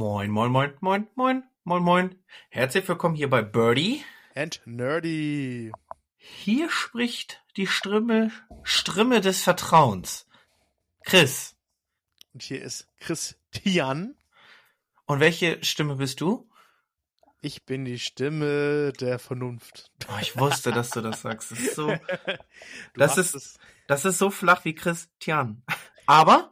Moin, moin, moin, moin, moin, moin, moin. Herzlich willkommen hier bei Birdie. And Nerdy. Hier spricht die Stimme, Stimme des Vertrauens. Chris. Und hier ist Christian. Und welche Stimme bist du? Ich bin die Stimme der Vernunft. Oh, ich wusste, dass du das sagst. Das ist so, das ist, das ist so flach wie Christian. Aber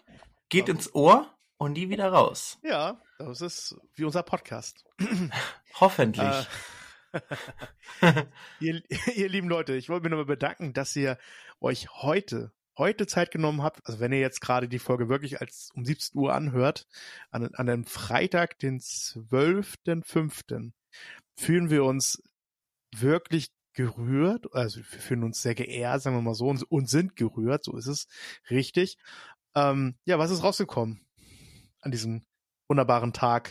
geht ins Ohr und nie wieder raus. Ja, das ist wie unser Podcast. Hoffentlich. Äh, ihr, ihr lieben Leute, ich wollte mich nochmal bedanken, dass ihr euch heute, heute Zeit genommen habt. Also wenn ihr jetzt gerade die Folge wirklich als um 17 Uhr anhört, an, an dem Freitag, den 12.05., fühlen wir uns wirklich gerührt, also wir fühlen uns sehr geehrt, sagen wir mal so, und, und sind gerührt, so ist es richtig. Ähm, ja, was ist rausgekommen an diesem wunderbaren Tag?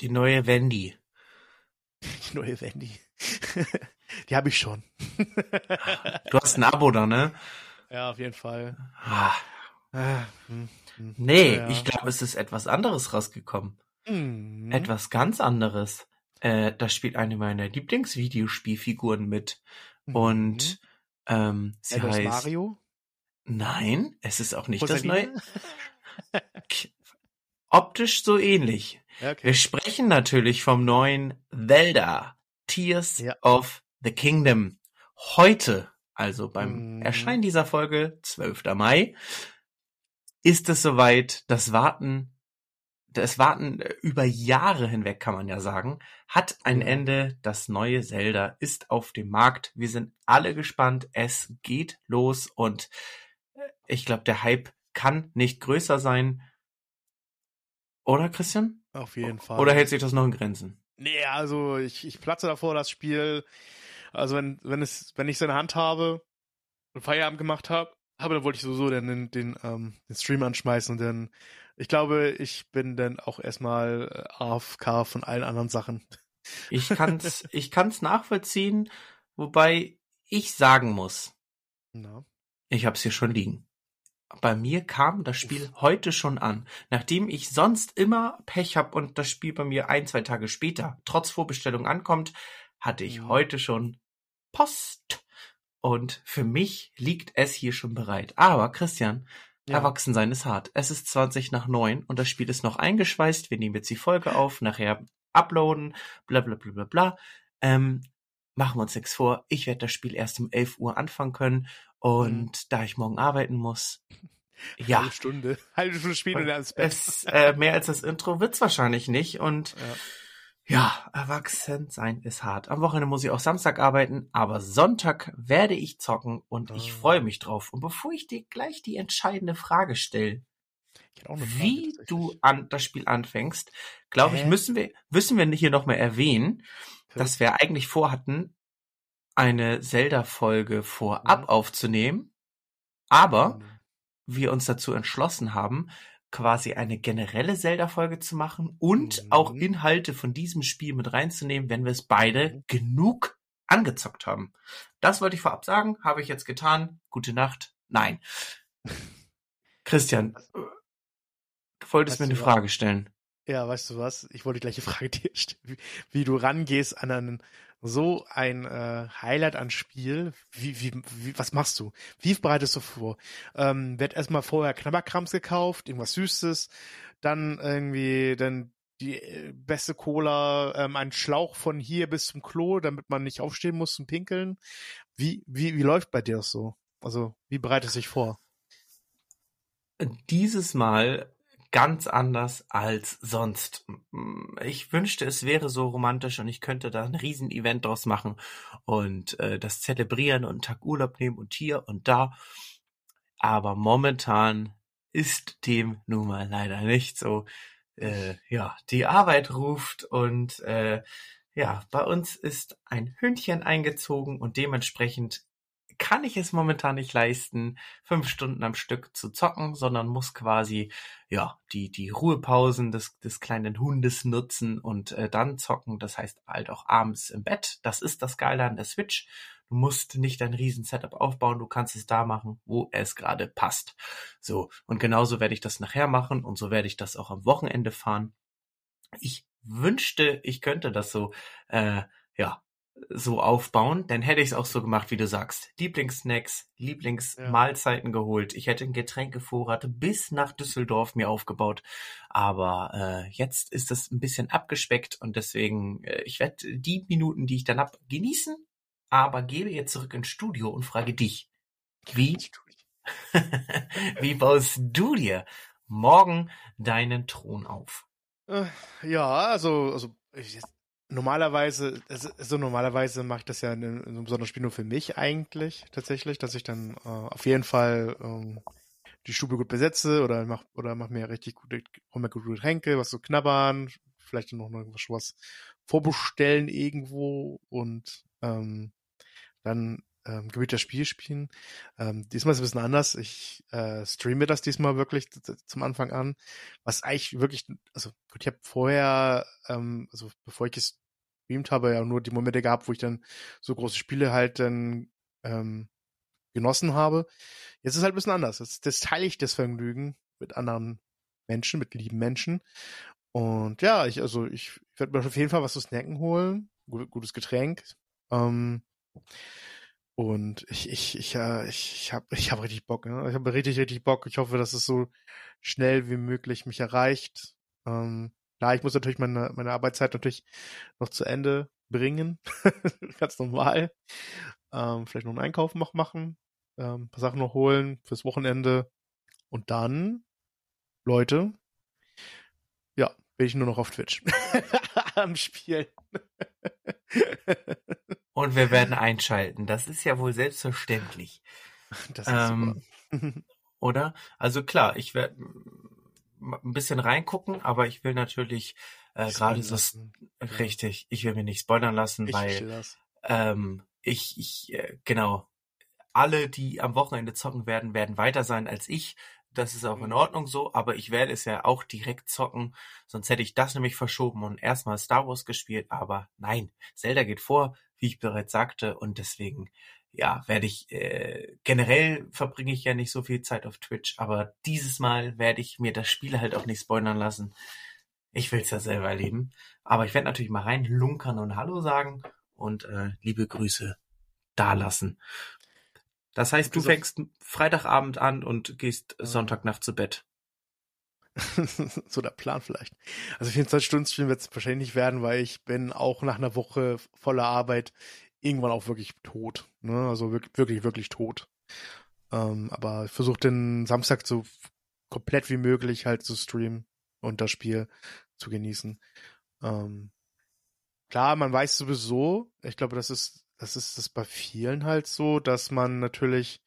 Die neue Wendy. Die neue Wendy. Die habe ich schon. Du hast ein Abo da, ne? ja, auf jeden Fall. Ah, Ah, hm, hm. Nee, Ja. ich glaube, es ist etwas anderes rausgekommen. Mhm. Etwas ganz anderes. Äh, da spielt eine meiner Lieblingsvideospielfiguren mit. Und ähm, sie Etwas heißt. Mario? Nein, es ist auch nicht das neue. Optisch so ähnlich. Okay. Wir sprechen natürlich vom neuen Zelda Tears Ja. of the Kingdom. Heute, also beim Mhm. Erscheinen dieser Folge, 12. Mai, ist es soweit, das Warten, das Warten äh, über Jahre hinweg, kann man ja sagen, hat ein Ja. Ende. Das neue Zelda ist auf dem Markt. Wir sind alle gespannt. Es geht los und äh, ich glaube, der Hype kann nicht größer sein. Oder, Christian? Auf jeden Fall. Oder hält sich das noch in Grenzen? Nee, also ich, ich platze davor, das Spiel. Also wenn, wenn es, wenn ich es in der Hand habe und Feierabend gemacht habe, habe, dann wollte ich sowieso dann den, den, ähm, den Stream anschmeißen und dann, ich glaube, ich bin dann auch erstmal äh, AFK von allen anderen Sachen. Ich kann's, ich kann's nachvollziehen, wobei ich sagen muss, Na. ich hab's hier schon liegen. Bei mir kam das Spiel heute schon an. Nachdem ich sonst immer Pech hab und das Spiel bei mir ein, zwei Tage später trotz Vorbestellung ankommt, hatte ich Mhm. heute schon Post. Und für mich liegt es hier schon bereit. Aber Christian, Ja. Erwachsensein ist hart. Es ist 20 nach 9 und das Spiel ist noch eingeschweißt. Wir nehmen jetzt die Folge auf, nachher uploaden, bla bla bla bla bla. Ähm, machen wir uns nichts vor. Ich werde das Spiel erst um 11 Uhr anfangen können und da ich morgen arbeiten muss, ja, Halbe Stunde. Halbe Stunde spielen und ins Bett. es, äh, mehr als das Intro wird's wahrscheinlich nicht und Ja. ja, erwachsen sein ist hart. Am Wochenende muss ich auch Samstag arbeiten, aber Sonntag werde ich zocken und ich Ah. freue mich drauf. Und bevor ich dir gleich die entscheidende Frage stelle, Frage, wie du an das Spiel anfängst, glaube ich, müssen wir, müssen wir hier noch mal erwähnen, dass wir eigentlich vorhatten, eine Zelda-Folge vorab Mhm. aufzunehmen, aber wir uns dazu entschlossen haben, quasi eine generelle Zelda-Folge zu machen und Mhm. auch Inhalte von diesem Spiel mit reinzunehmen, wenn wir es beide Mhm. genug angezockt haben. Das wollte ich vorab sagen, habe ich jetzt getan. Gute Nacht. Nein. Christian, äh, du wolltest Weißt mir eine? Frage stellen. Ja, weißt du was? Ich wollte die gleiche Frage dir stellen. Wie, wie du rangehst an einen, so ein äh, Highlight an Spiel. Wie, wie, wie, was machst du? Wie bereitest du vor? Ähm, wird erstmal vorher Knabberkrams gekauft, irgendwas Süßes, dann irgendwie dann die äh, beste Cola, ähm, ein Schlauch von hier bis zum Klo, damit man nicht aufstehen muss zum Pinkeln. Wie, wie, wie läuft bei dir das so? Also, wie bereitest du dich vor? Dieses Mal ganz anders als sonst. Ich wünschte, es wäre so romantisch und ich könnte da ein Riesen-Event draus machen und äh, das zelebrieren und einen Tag Urlaub nehmen und hier und da. Aber momentan ist dem nun mal leider nicht so. Äh, ja, die Arbeit ruft und äh, ja, bei uns ist ein Hündchen eingezogen und dementsprechend kann ich es momentan nicht leisten, fünf Stunden am Stück zu zocken, sondern muss quasi ja die die Ruhepausen des des kleinen Hundes nutzen und äh, dann zocken. Das heißt halt auch abends im Bett. Das ist das Geile an der Switch. Du musst nicht ein riesen Setup aufbauen, du kannst es da machen, wo es gerade passt. So und genauso werde ich das nachher machen und so werde ich das auch am Wochenende fahren. Ich wünschte, ich könnte das so, äh, ja, so aufbauen, dann hätte ich es auch so gemacht, wie du sagst. Lieblingssnacks, Lieblingsmahlzeiten ja. geholt. Ich hätte einen Getränkevorrat bis nach Düsseldorf mir aufgebaut. Aber äh, jetzt ist es ein bisschen abgespeckt und deswegen, äh, ich werde die Minuten, die ich dann hab, genießen, aber gebe jetzt zurück ins Studio und frage dich, wie, wie baust du dir morgen deinen Thron auf? Äh, ja, also, also ich, normalerweise, also normalerweise mache ich das ja in, in so einem besonderen Spiel nur für mich eigentlich tatsächlich, dass ich dann äh, auf jeden Fall ähm, die Stube gut besetze oder mach oder mach mir richtig gute, hol mir gute Getränke, was so knabbern, vielleicht noch irgendwas was vorbestellen irgendwo und ähm, dann ähm, das Spiel spielen. Ähm, diesmal ist es ein bisschen anders. Ich äh, streame das diesmal wirklich zum Anfang an. Was eigentlich wirklich, also gut, ich habe vorher, ähm, also bevor ich gestreamt habe, ja nur die Momente gehabt, wo ich dann so große Spiele halt dann ähm, genossen habe. Jetzt ist es halt ein bisschen anders. Jetzt, das teile ich das Vergnügen mit anderen Menschen, mit lieben Menschen. Und ja, ich, also ich werde mir auf jeden Fall was zu snacken holen. Gutes Getränk. Ähm, und ich, ich, ich, äh, ich, ich habe ich hab richtig Bock. Ne? Ich habe richtig, richtig Bock. Ich hoffe, dass es so schnell wie möglich mich erreicht. Ähm, klar, ich muss natürlich meine, meine Arbeitszeit natürlich noch zu Ende bringen. Ganz normal. Ähm, vielleicht noch einen Einkauf noch machen. Ähm, paar Sachen noch holen fürs Wochenende. Und dann, Leute, ja, bin ich nur noch auf Twitch. Am Spielen. Und wir werden einschalten. Das ist ja wohl selbstverständlich. Das ist ähm, oder? Also klar, ich werde ein bisschen reingucken, aber ich will natürlich äh, gerade so richtig, ich will mir nicht spoilern lassen, ich weil ähm, ich, ich äh, genau alle, die am Wochenende zocken werden, werden weiter sein als ich. Das ist auch in mhm. Ordnung so, aber ich werde es ja auch direkt zocken, sonst hätte ich das nämlich verschoben und erstmal Star Wars gespielt, aber nein, Zelda geht vor, wie ich bereits sagte, und deswegen, ja, werde ich, äh, generell verbringe ich ja nicht so viel Zeit auf Twitch, aber dieses Mal werde ich mir das Spiel halt auch nicht spoilern lassen. Ich will es ja selber erleben. Aber ich werde natürlich mal rein lunkern und Hallo sagen und äh, liebe Grüße dalassen. Das heißt, du fängst Freitagabend an und gehst Sonntagnacht zu Bett. so der Plan vielleicht. Also 24 Stunden Stream wird es wahrscheinlich nicht werden, weil ich bin auch nach einer Woche voller Arbeit irgendwann auch wirklich tot. Ne? Also wirklich, wirklich, wirklich tot. Ähm, aber ich versuche den Samstag so komplett wie möglich halt zu streamen und das Spiel zu genießen. Ähm, klar, man weiß sowieso, ich glaube, das ist, das ist das bei vielen halt so, dass man natürlich,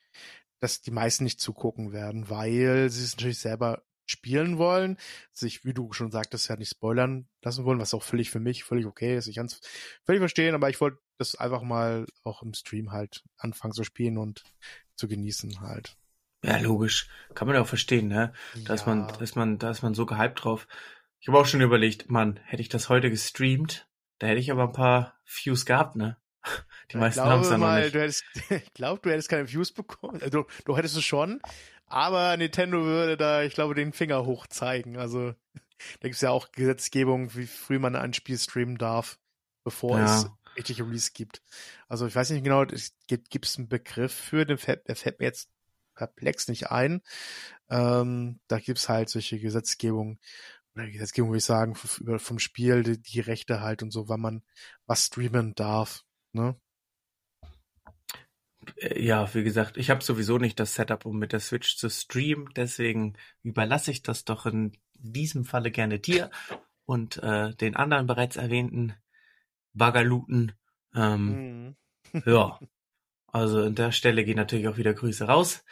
dass die meisten nicht zugucken werden, weil sie es natürlich selber spielen wollen, sich, wie du schon sagtest, ja nicht spoilern lassen wollen, was auch völlig für mich völlig okay ist. Ich kann es völlig verstehen, aber ich wollte das einfach mal auch im Stream halt anfangen zu spielen und zu genießen halt. Ja, logisch. Kann man auch verstehen, ne? Da ist man, da ist man, da ist man so gehypt drauf. Ich habe auch schon überlegt, Mann, hätte ich das heute gestreamt, da hätte ich aber ein paar Views gehabt, ne? Die meisten haben es ja noch nicht. Du hättest, ich glaube, du hättest keine Views bekommen. Also, du hättest es schon, aber Nintendo würde da, ich glaube, den Finger hoch zeigen. Also da gibt es ja auch Gesetzgebung, wie früh man ein Spiel streamen darf, bevor ja. es richtig Release gibt. Also ich weiß nicht genau, es gibt es einen Begriff für, den fällt, der fällt mir jetzt perplex nicht ein. Ähm, da gibt es halt solche Gesetzgebung oder Gesetzgebung, würde ich sagen, vom Spiel, die, die Rechte halt und so, wann man was streamen darf. Ne? Äh, ja, wie gesagt, ich habe sowieso nicht das Setup, um mit der Switch zu streamen, deswegen überlasse ich das doch in diesem Falle gerne dir und äh, den anderen bereits erwähnten Bagaluten. Ähm, mhm. ja, also an der Stelle gehen natürlich auch wieder Grüße raus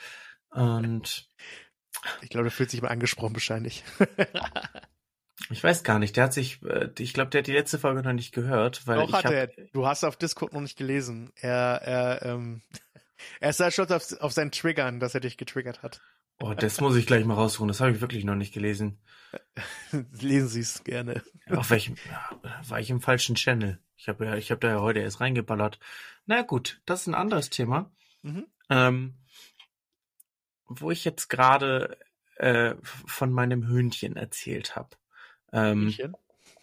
und ich glaube, der fühlt sich mal angesprochen wahrscheinlich. Ich weiß gar nicht. Der hat sich, äh, ich glaube, der hat die letzte Folge noch nicht gehört, weil Doch ich hat hab, er. Du hast auf Discord noch nicht gelesen. Er, er, ähm, er ist da stolz auf, auf seinen Triggern, dass er dich getriggert hat. Oh, das muss ich gleich mal raussuchen. Das habe ich wirklich noch nicht gelesen. Lesen Sie es gerne. Auf welchem? War ich im falschen Channel? Ich habe ja, ich habe da ja heute erst reingeballert. Na gut, das ist ein anderes Thema. Mhm. Ähm, wo ich jetzt gerade äh, von meinem Hühnchen erzählt habe. Ähm,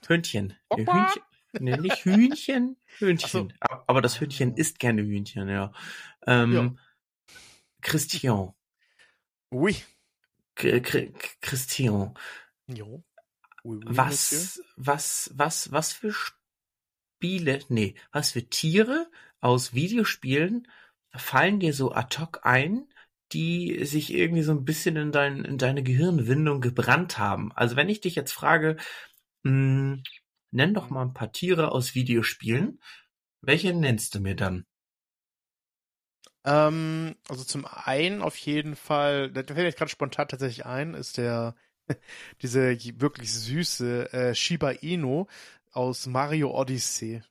Hündchen. Hühnchen. Nee, nicht Hühnchen, Hühnchen. so. Aber das Hündchen isst gerne Hühnchen, ja. Ähm, Christian. Oui. K K Christian. Jo. Oui, oui, Monsieur. Was, was, was, was für Spiele, nee, was für Tiere aus Videospielen fallen dir so ad hoc ein, die sich irgendwie so ein bisschen in, dein, in deine Gehirnwindung gebrannt haben? Also wenn ich dich jetzt frage, mh, nenn doch mal ein paar Tiere aus Videospielen, welche nennst du mir dann? Ähm, also zum einen auf jeden Fall, da fällt mir gerade spontan tatsächlich ein, ist der diese wirklich süße äh, Shiba Inu aus Mario Odyssey,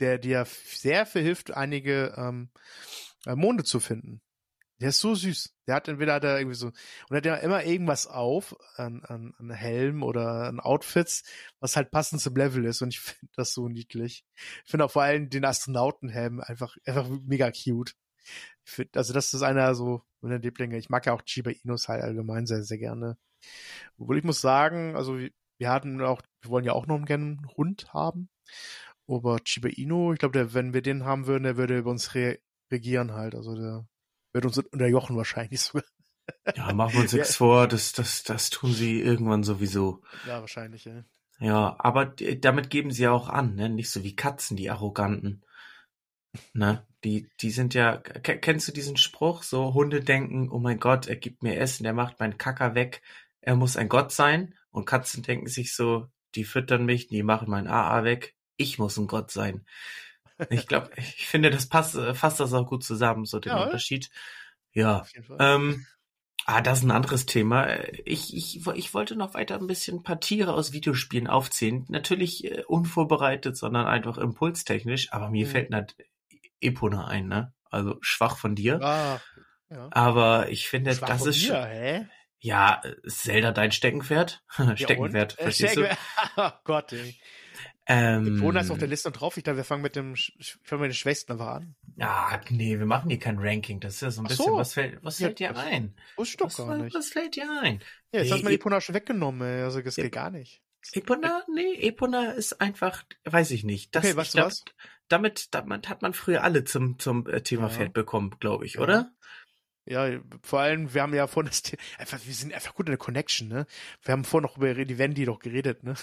der dir sehr verhilft, einige ähm, äh, Monde zu finden. Der ist so süß. Der hat entweder hat irgendwie so und hat ja immer irgendwas auf an, an, an Helm oder an Outfits, was halt passend zum Level ist und ich finde das so niedlich. Ich finde auch vor allem den Astronautenhelm einfach einfach mega cute. Find, also das ist einer so meiner Lieblinge. Ich mag ja auch Chiba Inus halt allgemein sehr sehr gerne. Obwohl ich muss sagen, also wir, wir hatten auch, wir wollen ja auch noch gerne einen Hund haben. Aber Chiba Inu, ich glaube, wenn wir den haben würden, der würde über uns re regieren halt. Also der würde uns unterjochen wahrscheinlich sogar. Ja, machen wir uns Ja. nichts vor, das, das, das tun sie irgendwann sowieso. Ja, wahrscheinlich, ja. Ja, aber damit geben sie ja auch an, ne? Nicht so wie Katzen, die Arroganten. Ne? Die, die sind ja, ke- kennst du diesen Spruch? So Hunde denken, oh mein Gott, er gibt mir Essen, er macht meinen Kacker weg, er muss ein Gott sein. Und Katzen denken sich so, die füttern mich, die machen mein AA weg, ich muss ein Gott sein. Ich glaube, ich finde, das passt, äh, fasst das auch gut zusammen, so den Ja? Unterschied. Ja, ähm, ah, das ist ein anderes Thema. Ich, ich, ich wollte noch weiter ein bisschen ein paar Tiere aus Videospielen aufzählen. Natürlich äh, unvorbereitet, sondern einfach impulstechnisch. Aber mir Mhm. fällt nicht Epona ein, ne? Also schwach von dir. Ah, ja. Aber ich finde, Schwach das ist schon, hä? ja, Zelda dein Steckenpferd? Steckenpferd, Ja, und? Äh, verstehst du? Steckenpferd. Oh Gott, ey. Ähm, Epona ist auf der Liste drauf. Ich dachte, wir fangen mit dem, ich fange mit den Schwächsten einfach an. Ah, nee, wir machen hier kein Ranking. Das ist ja so ein Ach bisschen, so. was fällt, was Ja, fällt dir was- ein? Wusste ich doch Was, gar nicht. was fällt dir ein? Ja, jetzt hast du mir Nee, die Epona schon weggenommen, ey. Also, das Ja. geht gar nicht. Epona? Nee, Epona ist einfach, weiß ich nicht. Das, Okay, weißt du was? Damit, damit hat man früher alle zum, zum äh, Thema Ja. Pferd bekommen, glaube ich, Ja. oder? Ja, vor allem, wir haben ja vorhin das The- einfach, wir sind einfach gut in der Connection, ne? Wir haben vorhin noch über die Wendy doch geredet, ne?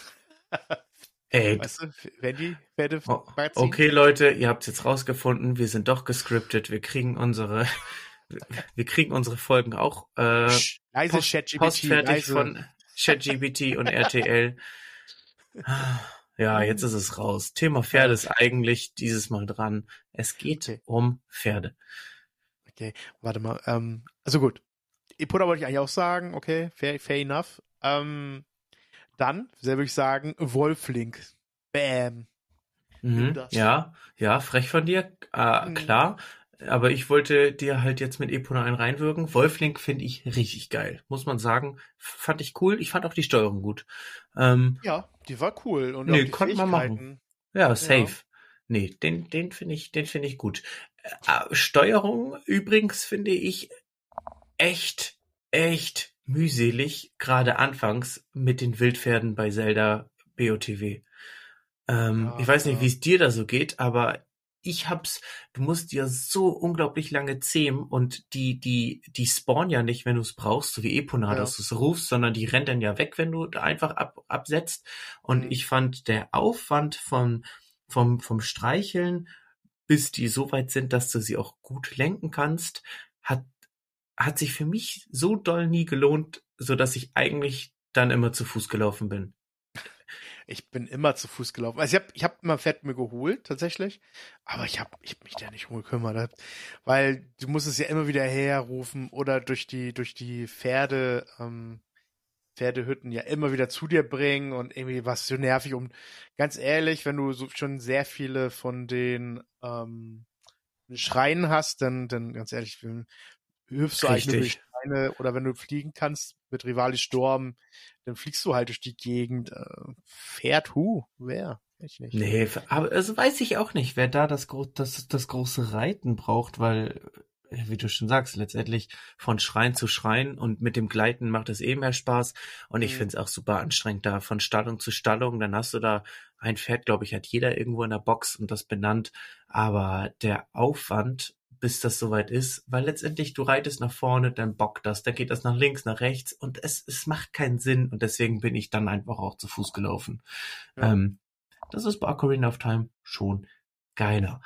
Ey, Weißt du, Wendy, Pferde, o- Magazin. okay, Leute, ihr habt es jetzt rausgefunden, wir sind doch gescriptet, wir kriegen unsere, wir kriegen unsere Folgen auch äh, leise post, ChatGPT, postfertig leise. von ChatGPT und RTL. Ja, jetzt ist es raus. Thema Pferde ist eigentlich dieses Mal dran. Es geht um Pferde. Okay, warte mal. Ähm, also gut. Epona wollte ich eigentlich auch sagen, okay, fair, fair enough. Ähm, dann, würde ich sagen, Wolflink. Bam. Mhm, ja, ja, frech von dir, äh, Mhm. klar. Aber ich wollte dir halt jetzt mit Epona einen reinwirken. Wolflink finde ich richtig geil, muss man sagen. Fand ich cool. Ich fand auch die Steuerung gut. Ähm, Ja, die war cool. Und Nee, konnte man machen. Ja, safe. Nee, den, den finde ich, den finde ich gut. Äh, Steuerung übrigens finde ich echt, echt mühselig, gerade anfangs mit den Wildpferden bei Zelda BOTW. Ähm, Ja, ich weiß nicht, ja. wie es dir da so geht, aber ich hab's, du musst dir so unglaublich lange zähmen und die, die, die spawnen ja nicht, wenn du es brauchst, so wie Epona, Ja. dass du es rufst, sondern die rennen dann ja weg, wenn du da einfach ab, absetzt. Und Mhm. ich fand der Aufwand von, vom, vom Streicheln, bis die so weit sind, dass du sie auch gut lenken kannst, hat, hat sich für mich so doll nie gelohnt, so dass ich eigentlich dann immer zu Fuß gelaufen bin. Ich bin immer zu Fuß gelaufen. Also ich habe ich hab immer Pferd mir geholt, tatsächlich. Aber ich habe ich hab mich da nicht gekümmert. Weil du musst es ja immer wieder herrufen oder durch die, durch die Pferde, ähm, Pferdehütten ja immer wieder zu dir bringen und irgendwie was so nervig. Und ganz ehrlich, wenn du so schon sehr viele von den ähm, Schreien hast, dann, dann ganz ehrlich, hüpfst du eigentlich Schreine oder wenn du fliegen kannst mit Rivali Sturm, dann fliegst du halt durch die Gegend. Äh, Pferd, hu, wer? Ich nicht. Nee, aber also weiß ich auch nicht, wer da das, das, das große Reiten braucht, weil wie du schon sagst, letztendlich von Schrein zu Schrein und mit dem Gleiten macht es eh mehr Spaß. Und ich mhm. finde es auch super anstrengend da von Stallung zu Stallung. Dann hast du da ein Pferd, glaube ich, hat jeder irgendwo in der Box und das benannt. Aber der Aufwand, bis das soweit ist, weil letztendlich du reitest nach vorne, dann bockt das, dann geht das nach links, nach rechts und es, es macht keinen Sinn und deswegen bin ich dann einfach auch zu Fuß gelaufen. Ja. Ähm, das ist bei Ocarina of Time schon geiler.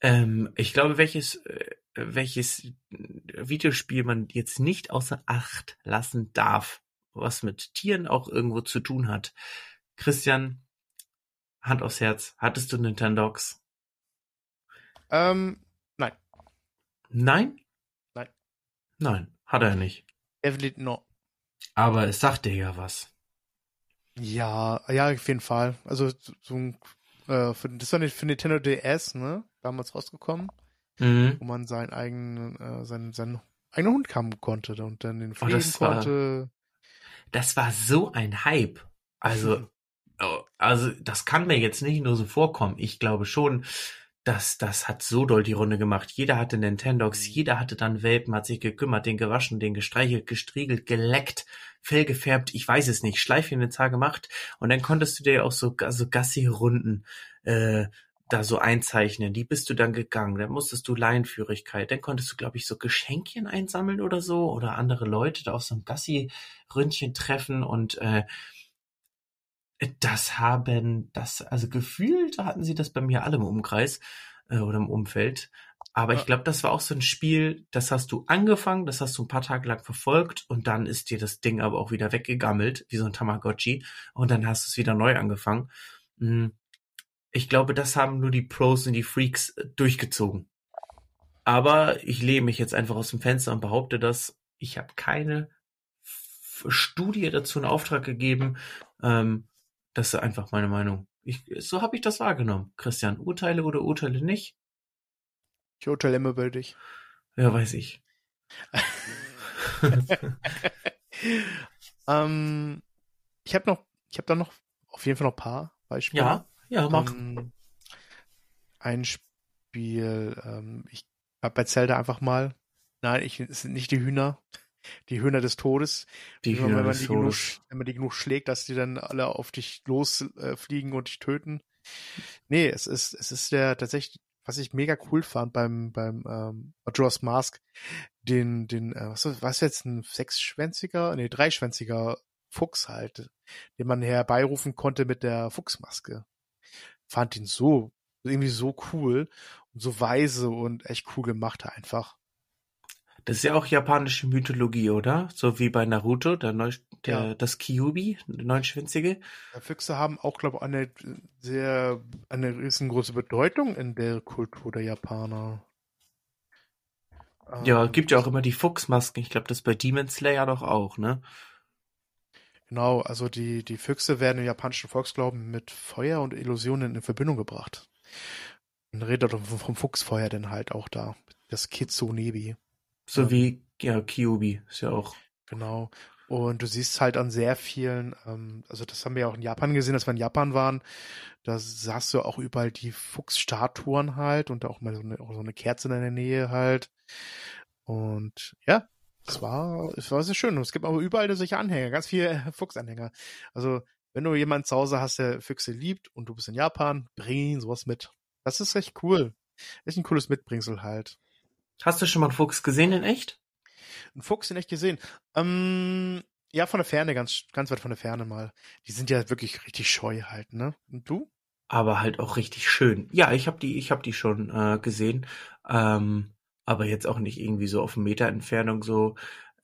Ähm, ich glaube, welches, äh, welches Videospiel man jetzt nicht außer Acht lassen darf, was mit Tieren auch irgendwo zu tun hat. Christian, Hand aufs Herz, hattest du Nintendogs? Ähm, nein. Nein? Nein. Nein, hat er nicht. Definitely no. Aber es sagt dir ja was. Ja, ja, auf jeden Fall. Also so ein, äh, für, das war nicht für Nintendo DS, ne? Damals rausgekommen, mhm. wo man seinen eigenen, äh, seinen, seinen eigenen Hund haben konnte und dann den pflegen oh, konnte. War, das war so ein Hype. Also, oh, also das kann mir jetzt nicht nur so vorkommen. Ich glaube schon, das, das hat so doll die Runde gemacht. Jeder hatte Nintendogs, mhm. jeder hatte dann Welpen, hat sich gekümmert, den gewaschen, den gestreichelt, gestriegelt, geleckt, Fell gefärbt, ich weiß es nicht, Schleifchen ins Haar gemacht. Und dann konntest du dir auch so, so Gassi-Runden äh, da so einzeichnen. Die bist du dann gegangen. Dann musstest du Laienführigkeit. Dann konntest du, glaube ich, so Geschenkchen einsammeln oder so oder andere Leute da auf so einem Gassi-Ründchen treffen und äh, das haben, das, also gefühlt hatten sie das bei mir alle im Umkreis äh, oder im Umfeld. Aber ja. ich glaube, das war auch so ein Spiel, das hast du angefangen, das hast du ein paar Tage lang verfolgt und dann ist dir das Ding aber auch wieder weggegammelt, wie so ein Tamagotchi, und dann hast du es wieder neu angefangen. Hm. Ich glaube, das haben nur die Pros und die Freaks äh, durchgezogen. Aber ich lehne mich jetzt einfach aus dem Fenster und behaupte dass Ich habe keine Studie dazu in Auftrag gegeben. Ähm, das ist einfach meine Meinung. Ich, so habe ich das wahrgenommen. Christian, Urteile oder Urteile nicht? Ich urteile immer bei dich. Ja, weiß ich. ähm, ich habe noch, ich habe da noch auf jeden Fall noch ein paar Beispiele. Ja, ja, mach. Ähm, ein Spiel, ähm, ich habe bei Zelda einfach mal, nein, ich, es sind nicht die Hühner, die Hühner des Todes. Die Hühner wenn man des die Todes. Genug, wenn man die genug schlägt, dass die dann alle auf dich losfliegen äh, und dich töten. Nee, es ist, es ist der tatsächlich, was ich mega cool fand beim, beim ähm, Majora's Mask, den, den, äh, was, was jetzt ein sechsschwänziger, nee, dreischwänziger Fuchs halt, den man herbeirufen konnte mit der Fuchsmaske. Fand ihn so, irgendwie so cool und so weise und echt cool gemacht einfach. Das ist ja auch japanische Mythologie, oder? So wie bei Naruto, der, Neu der ja. das Kyubi, der neunschwänzige. Ja, Füchse haben auch, glaube ich, eine sehr, eine riesengroße Bedeutung in der Kultur der Japaner. Ja, ähm, gibt ja auch immer die Fuchsmasken. Ich glaube, das bei Demon Slayer doch auch, ne? Genau, also die, die Füchse werden im japanischen Volksglauben mit Feuer und Illusionen in Verbindung gebracht. Man redet vom, vom Fuchsfeuer denn halt auch da. Das Kitsunebi. So wie ja, Kyubi ist ja auch. Genau. Und du siehst halt an sehr vielen, ähm, also das haben wir ja auch in Japan gesehen, dass wir in Japan waren. Da sahst du auch überall die Fuchsstatuen halt und auch mal so eine, auch so eine Kerze in der Nähe halt. Und ja, es war, es war sehr schön. Und es gibt aber überall solche Anhänger, ganz viele Fuchsanhänger. Also, wenn du jemanden zu Hause hast, der Füchse liebt und du bist in Japan, bring ihn sowas mit. Das ist recht cool. Echt ein cooles Mitbringsel halt. Hast du schon mal einen Fuchs gesehen in echt? Einen Fuchs in echt gesehen? Ähm, ja, von der Ferne, ganz, ganz weit von der Ferne mal. Die sind ja wirklich richtig scheu halt, ne? Und du? Aber halt auch richtig schön. Ja, ich habe die, ich habe die schon äh, gesehen, ähm, aber jetzt auch nicht irgendwie so auf Meter Entfernung so,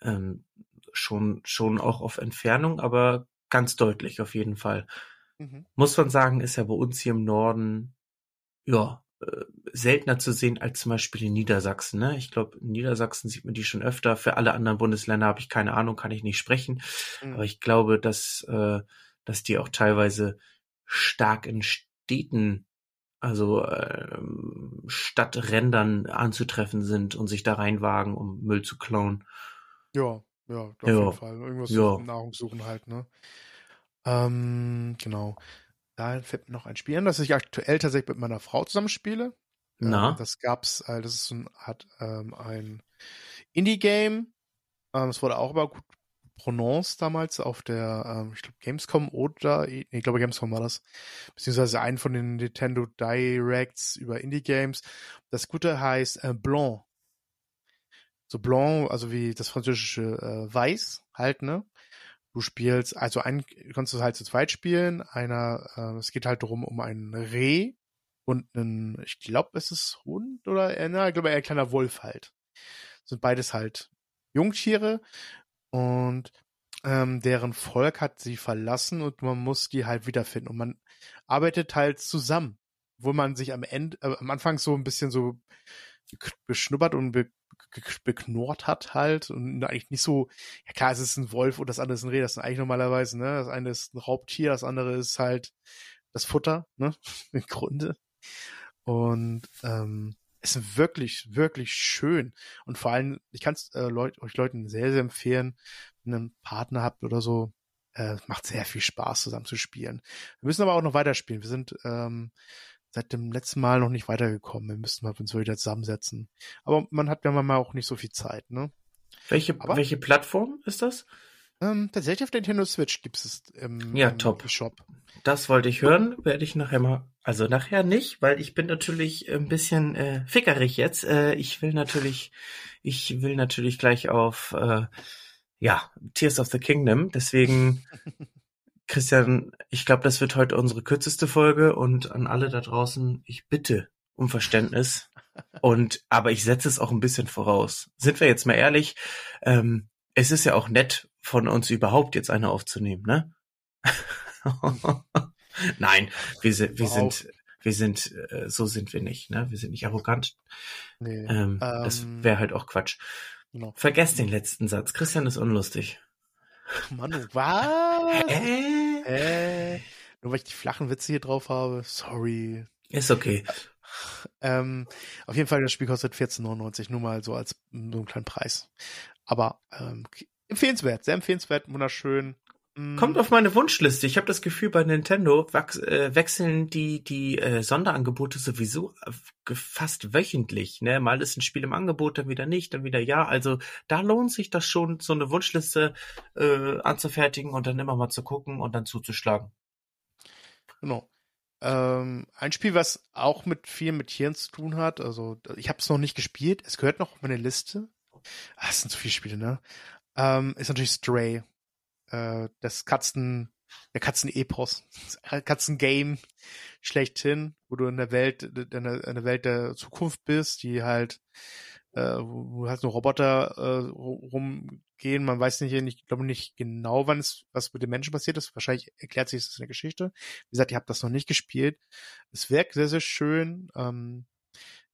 ähm, schon, schon auch auf Entfernung, aber ganz deutlich auf jeden Fall. Mhm. Muss man sagen, ist ja bei uns hier im Norden, ja, seltener zu sehen als zum Beispiel in Niedersachsen. Ne? Ich glaube, in Niedersachsen sieht man die schon öfter. Für alle anderen Bundesländer habe ich keine Ahnung, kann ich nicht sprechen. Mhm. Aber ich glaube, dass, äh, dass die auch teilweise stark in Städten, also äh, Stadträndern anzutreffen sind und sich da reinwagen, um Müll zu klauen. Ja, ja, auf ja. jeden Fall. Irgendwas ja. Nahrung suchen halt, ne? Ähm, genau. Da fällt mir noch ein Spiel an, das ich aktuell tatsächlich mit meiner Frau zusammenspiele. Na? Ähm, das gab's, äh, das ist ein, hat ähm, ein Indie-Game. Ähm, es wurde auch aber gut prononced damals auf der, ähm, ich glaube, Gamescom oder, nee, ich glaube, Gamescom war das, beziehungsweise einen von den Nintendo Directs über Indie-Games. Das Gute heißt äh, Blanc. So Blanc, also wie das französische äh, Weiß halt, ne? Du spielst, also ein, kannst du halt zu zweit spielen. Einer, äh, es geht halt darum, um ein Reh und einen, ich glaube, es ist Hund oder, äh, na, ich glaube, eher ein kleiner Wolf halt. Sind beides halt Jungtiere und ähm, deren Volk hat sie verlassen und man muss die halt wiederfinden. Und man arbeitet halt zusammen, wo man sich am Ende, äh, am Anfang so ein bisschen so beschnuppert und be beknurrt hat halt und eigentlich nicht so, ja klar, es ist ein Wolf und das andere ist ein Reh, das sind eigentlich normalerweise, ne, das eine ist ein Raubtier, das andere ist halt das Futter, ne, im Grunde. Und ähm, es ist wirklich, wirklich schön. Und vor allem, ich kann es äh, Leut euch Leuten sehr, sehr empfehlen, wenn ihr einen Partner habt oder so, äh, macht sehr viel Spaß, zusammen zu spielen. Wir müssen aber auch noch weiterspielen. Wir sind ähm, seit dem letzten Mal noch nicht weitergekommen. Wir müssten uns wieder zusammensetzen. Aber man hat ja mal auch nicht so viel Zeit, ne? Welche, aber, welche Plattform ist das? Ähm, tatsächlich auf der Nintendo Switch gibt es im, ja, im top. Shop. Das wollte ich hören, werde ich nachher mal. Also nachher nicht, weil ich bin natürlich ein bisschen äh, fickerig jetzt. Äh, ich will natürlich, ich will natürlich gleich auf äh, ja Tears of the Kingdom. Deswegen, Christian, ich glaube, das wird heute unsere kürzeste Folge und an alle da draußen, ich bitte um Verständnis. Und aber ich setze es auch ein bisschen voraus. Sind wir jetzt mal ehrlich? Ähm, es ist ja auch nett von uns überhaupt jetzt eine aufzunehmen, ne? Nein, wir sind, wir sind, wir sind, äh, so sind wir nicht, ne? Wir sind nicht arrogant. Nee, ähm, ähm, das wäre halt auch Quatsch. Genau. Vergesst den letzten Satz. Christian ist unlustig. Manu, was? Hä? Hä? Nur weil ich die flachen Witze hier drauf habe. Sorry. Ist okay. Ähm, auf jeden Fall, das Spiel kostet 14,99, nur mal so als so einen kleinen Preis. Aber ähm, empfehlenswert, sehr empfehlenswert, wunderschön. Mm. Kommt auf meine Wunschliste. Ich habe das Gefühl, bei Nintendo äh, wechseln die die äh, Sonderangebote sowieso äh, fast wöchentlich. Ne? Mal ist ein Spiel im Angebot, dann wieder nicht, dann wieder ja. Also da lohnt sich das schon, so eine Wunschliste äh, anzufertigen und dann immer mal zu gucken und dann zuzuschlagen. Genau. Ähm, ein Spiel, was auch mit viel mit Tieren zu tun hat. Also ich habe es noch nicht gespielt. Es gehört noch auf meine Liste. Ah, es sind zu viele Spiele, ne? Ähm, ist natürlich Stray. Äh, das Katzen, der Katzen-Epos. Katzen-Game schlechthin, wo du in der Welt, in der, Welt der Zukunft bist, die halt, äh, wo halt so Roboter äh, rumgehen. Man weiß nicht, ich glaube nicht genau, wann es, was mit den Menschen passiert ist. Wahrscheinlich erklärt sich das in der Geschichte. Wie gesagt, ich habe das noch nicht gespielt. Es wirkt sehr, sehr schön. Ähm,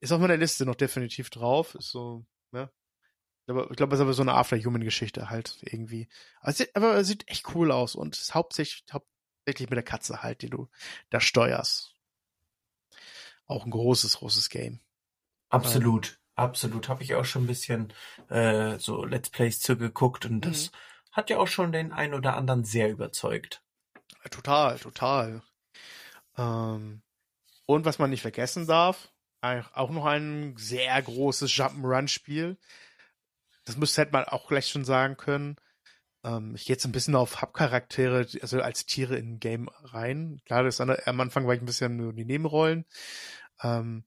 ist auf meiner Liste noch definitiv drauf. Ist so, ne? Aber ich glaube, es ist aber so eine After-Human-Geschichte halt irgendwie. Aber es, sieht, aber es sieht echt cool aus und es ist hauptsächlich, hauptsächlich mit der Katze halt, die du da steuerst. Auch ein großes, großes Game. Absolut, ähm, absolut. Habe ich auch schon ein bisschen äh, so Let's Plays zugeguckt und das mhm. hat ja auch schon den einen oder anderen sehr überzeugt. Total, total. Ähm, und was man nicht vergessen darf, auch noch ein sehr großes Jump'n'Run-Spiel das müsste halt man auch gleich schon sagen können. Ähm, ich gehe jetzt ein bisschen auf Hauptcharaktere, also als Tiere in Game rein. Klar, das andere, am Anfang war ich ein bisschen nur die Nebenrollen. Ähm,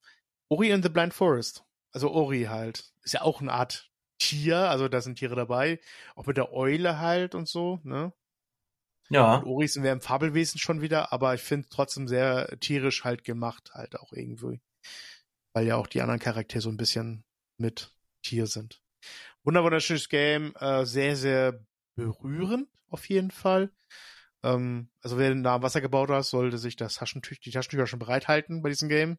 Ori in the Blind Forest. Also Ori halt. Ist ja auch eine Art Tier, also da sind Tiere dabei. Auch mit der Eule halt und so, ne? Ja. Und Ori sind wir im Fabelwesen schon wieder, aber ich finde trotzdem sehr tierisch halt gemacht, halt auch irgendwie. Weil ja auch die anderen Charaktere so ein bisschen mit Tier sind wunderschönes Game, äh, sehr, sehr berührend auf jeden Fall. Ähm, also wer da am Wasser gebaut hat, sollte sich das Taschentüch, die Taschentücher schon bereithalten bei diesem Game.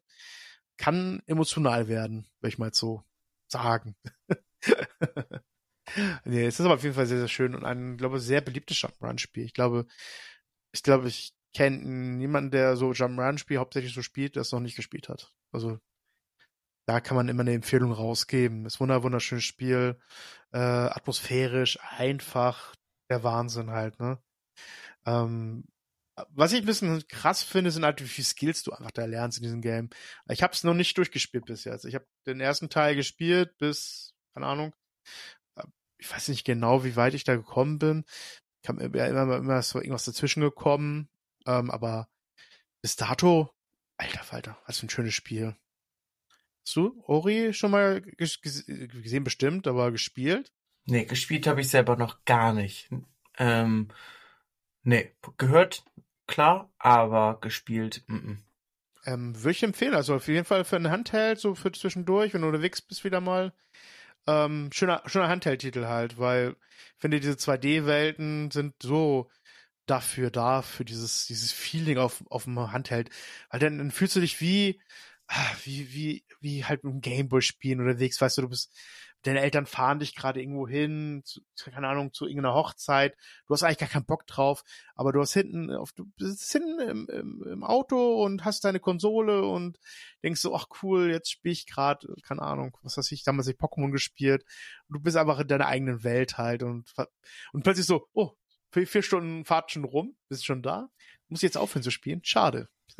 Kann emotional werden, würde ich mal so sagen. nee, es ist aber auf jeden Fall sehr, sehr schön und ein, glaube ich, sehr beliebtes Jump'n'Run-Spiel. Ich glaube, ich glaube, ich kenne niemanden, der so Jump'n'Run-Spiel hauptsächlich so spielt, es noch nicht gespielt hat. Also da kann man immer eine Empfehlung rausgeben. Ist wunder wunderschönes Spiel, äh, atmosphärisch, einfach, der Wahnsinn halt, ne? Ähm, Was ich ein bisschen krass finde, sind halt, wie viele Skills du einfach da lernst in diesem Game. Ich habe es noch nicht durchgespielt bis jetzt. Ich habe den ersten Teil gespielt bis, keine Ahnung, ich weiß nicht genau, wie weit ich da gekommen bin. Ich habe ja immer, immer so irgendwas dazwischen gekommen. Ähm, aber bis dato, alter Falter, was für ein schönes Spiel. Hast du Ori schon mal gesehen, bestimmt, aber gespielt? Nee, gespielt habe ich selber noch gar nicht. Ähm, nee, gehört, klar, aber gespielt, mm -mm. Ähm, würde ich empfehlen. Also auf jeden Fall für ein Handheld, so für zwischendurch, wenn du unterwegs bist wieder mal. Ähm, schöner, schöner Handheld-Titel halt, weil ich finde, diese 2D-Welten sind so dafür da, für dieses, dieses Feeling auf, auf dem Handheld. Weil dann, dann fühlst du dich wie, wie, wie, wie halt mit dem Gameboy spielen unterwegs, weißt du, du bist, deine Eltern fahren dich gerade irgendwo hin, zu, keine Ahnung, zu irgendeiner Hochzeit. Du hast eigentlich gar keinen Bock drauf, aber du hast hinten, auf, du sitzt hinten im, im, im Auto und hast deine Konsole und denkst so, ach cool, jetzt spiele ich gerade, keine Ahnung, was weiß ich, damals ich Pokémon gespielt. Du bist einfach in deiner eigenen Welt halt und, und plötzlich so, oh, vier, vier Stunden Fahrt schon rum, bist schon da, muss jetzt aufhören zu spielen, schade.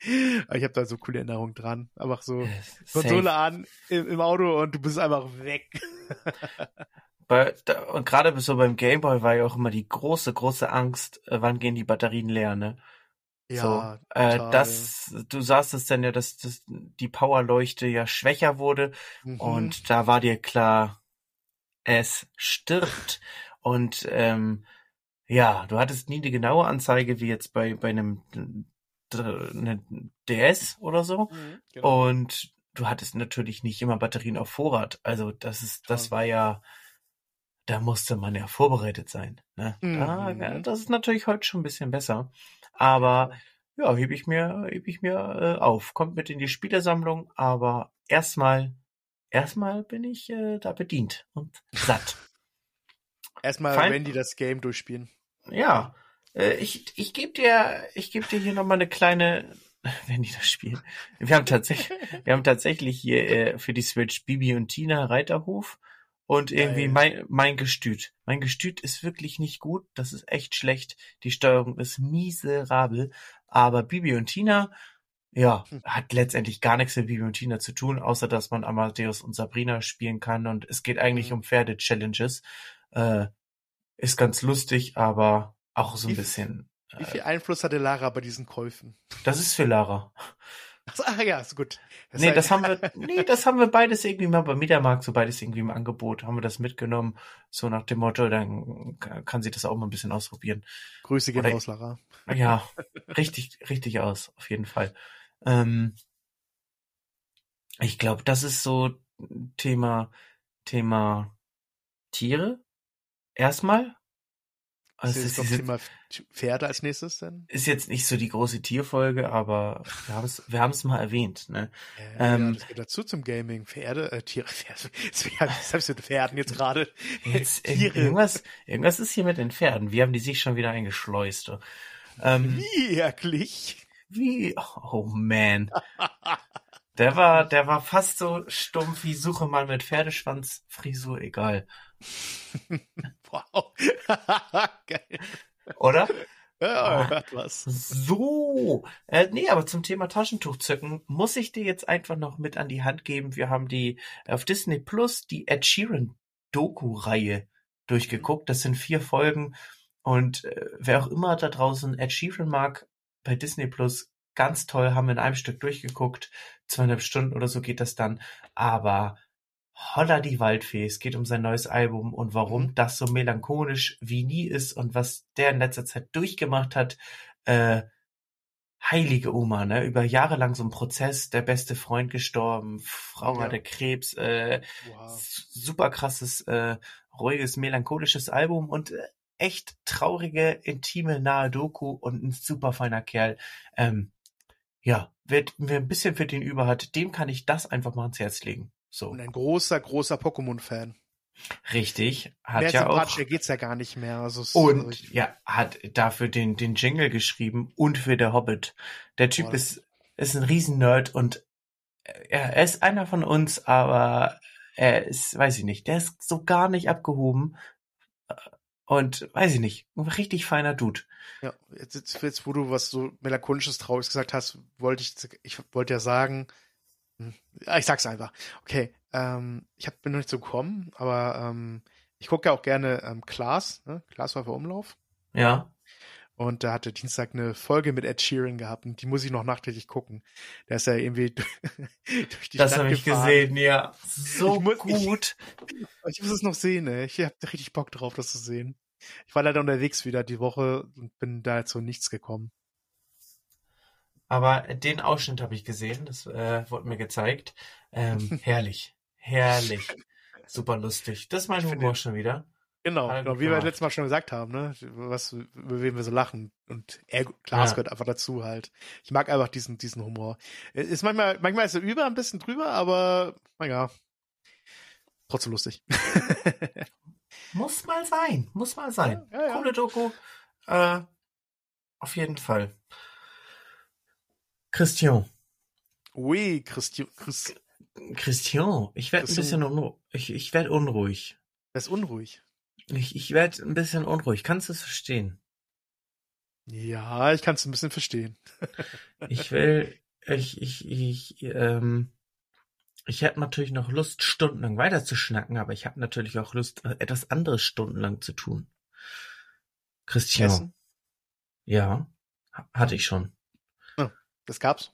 ich habe da so coole Erinnerungen dran. Einfach so Konsole an im, im, Auto und du bist einfach weg. Bei, da, und gerade so beim Gameboy war ja auch immer die große, große Angst, äh, wann gehen die Batterien leer, ne? Ja, so, äh, das, du sahst es dann ja, dass, dass die Powerleuchte ja schwächer wurde mhm. und da war dir klar, es stirbt. und ähm, ja, du hattest nie die genaue Anzeige wie jetzt bei, bei einem eine DS oder so. Mhm, genau. Und du hattest natürlich nicht immer Batterien auf Vorrat. Also das ist, das war ja, da musste man ja vorbereitet sein. Ne? Mhm. Da, das ist natürlich heute schon ein bisschen besser. Aber ja, hebe ich mir, hebe ich mir äh, auf. Kommt mit in die Spielersammlung, aber erstmal, erstmal bin ich äh, da bedient und satt. erstmal, Fein. wenn die das Game durchspielen. Ja, äh, ich, ich gebe dir, ich gebe dir hier nochmal eine kleine, wenn die das spielen. Wir haben tatsächlich, wir haben tatsächlich hier äh, für die Switch Bibi und Tina Reiterhof und irgendwie mein, mein Gestüt. Mein Gestüt ist wirklich nicht gut. Das ist echt schlecht. Die Steuerung ist miserabel. Aber Bibi und Tina, ja, hm. hat letztendlich gar nichts mit Bibi und Tina zu tun, außer dass man Amadeus und Sabrina spielen kann und es geht eigentlich mhm. um Pferde-Challenges. Äh, ist ganz lustig, aber auch so ein wie, bisschen. Wie viel äh, Einfluss hatte Lara bei diesen Käufen? Das ist für Lara. Ach ja, ist gut. Das nee, das haben wir, nee, das haben wir beides irgendwie mal beim Mediamarkt, so beides irgendwie im Angebot, haben wir das mitgenommen, so nach dem Motto, dann kann sie das auch mal ein bisschen ausprobieren. Grüße gehen raus, Lara. Ja, richtig, richtig aus, auf jeden Fall. Ähm, ich glaube, das ist so Thema, Thema Tiere. Erstmal, also ist das Thema Pferde als nächstes denn? Ist jetzt nicht so die große Tierfolge, aber wir haben es wir haben es mal erwähnt. Ne? Ja, ähm, ja, das geht dazu zum Gaming. Pferde, äh, Tiere, Pferde. Was habe ich mit Pferden jetzt gerade? Jetzt, Tiere. Irgendwas, irgendwas ist hier mit den Pferden. Wie haben die sich schon wieder eingeschleust? Ähm, Wirklich? Wie? Oh man. Der war, der war fast so stumpf wie Suche mal mit Pferdeschwanz, Frisur, egal. wow. Geil. Oder? Ja, ah, hört was. So. Äh, nee, aber zum Thema Taschentuch zücken muss ich dir jetzt einfach noch mit an die Hand geben. Wir haben die auf Disney Plus die Ed Sheeran Doku-Reihe durchgeguckt. Das sind vier Folgen. Und äh, wer auch immer da draußen Ed Sheeran mag, bei Disney Plus ganz toll, haben wir in einem Stück durchgeguckt. Zweieinhalb Stunden oder so geht das dann. Aber Holla die Waldfee. Es geht um sein neues Album und warum mhm. das so melancholisch wie nie ist und was der in letzter Zeit durchgemacht hat. Äh, heilige Oma, ne? Über Jahre lang so ein Prozess, der beste Freund gestorben, Frau ja. hatte Krebs, äh, wow. super krasses, äh, ruhiges, melancholisches Album und äh, echt traurige, intime, nahe Doku und ein super feiner Kerl. Ähm, ja, wer, wer ein bisschen für den über hat, dem kann ich das einfach mal ans Herz legen. So. Und ein großer, großer Pokémon-Fan. Richtig, hat mehr ja auch. geht's ja gar nicht mehr. Also und also ja, hat dafür den den Jingle geschrieben und für der Hobbit. Der Typ Boah, ist ist ein Riesen-Nerd und er, er ist einer von uns, aber er ist, weiß ich nicht, der ist so gar nicht abgehoben Und weiß ich nicht, ein richtig feiner Dude. Ja, jetzt, jetzt, wo du was so melancholisches, trauriges gesagt hast, wollte ich, ich wollte ja sagen, ich sag's einfach. Okay, ähm, ich hab, bin noch nicht so gekommen, aber ähm, ich gucke ja auch gerne ähm, Klaas, ne? Klaas war für Umlauf. Ja. Und da hatte Dienstag eine Folge mit Ed Sheeran gehabt und die muss ich noch nachträglich gucken. Der ist ja irgendwie durch die das Stadt habe ich gesehen, ja. So muss, gut. Ich, ich, muss es noch sehen, ey. Ich habe richtig Bock drauf, das zu sehen. Ich war leider unterwegs wieder die Woche und bin da zu nichts gekommen. Aber den Ausschnitt habe ich gesehen, das äh, wurde mir gezeigt. Ähm, herrlich, herrlich, super lustig. Das ist mein Humor schon wieder. Genau, genau, wie wir letztes Mal schon gesagt haben, ne? Was, über wen wir so lachen. Und er, Klaas ja. gehört einfach dazu halt. Ich mag einfach diesen, diesen Humor. Ist manchmal, manchmal ist er über, ein bisschen drüber, aber, naja, trotzdem lustig. muss mal sein, muss mal sein. Ja, ja, Coole Doku. Äh, auf jeden Fall. Christian. Oui, Christian. Chris Christian, ich werde ein bisschen unruhig. Ich, ich werde unruhig. Er ist unruhig. Ich, ich werde ein bisschen unruhig. Kannst du es verstehen? Ja, ich kann es ein bisschen verstehen. ich will, ich, ich, ich, ähm, ich hätte natürlich noch Lust, stundenlang weiter zu schnacken, aber ich habe natürlich auch Lust, etwas anderes stundenlang zu tun. Christian. Essen? Ja, hatte ich schon. Das gab's.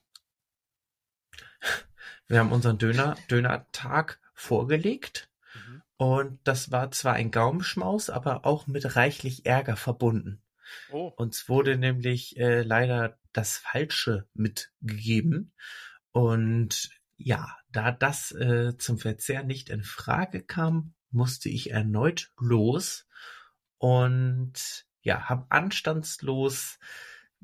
Wir haben unseren Döner, Döner-Tag vorgelegt und das war zwar ein Gaumenschmaus, aber auch mit reichlich Ärger verbunden. Oh. Uns wurde nämlich äh, leider das Falsche mitgegeben. Und ja, da das äh, zum Verzehr nicht in Frage kam, musste ich erneut los und ja, habe anstandslos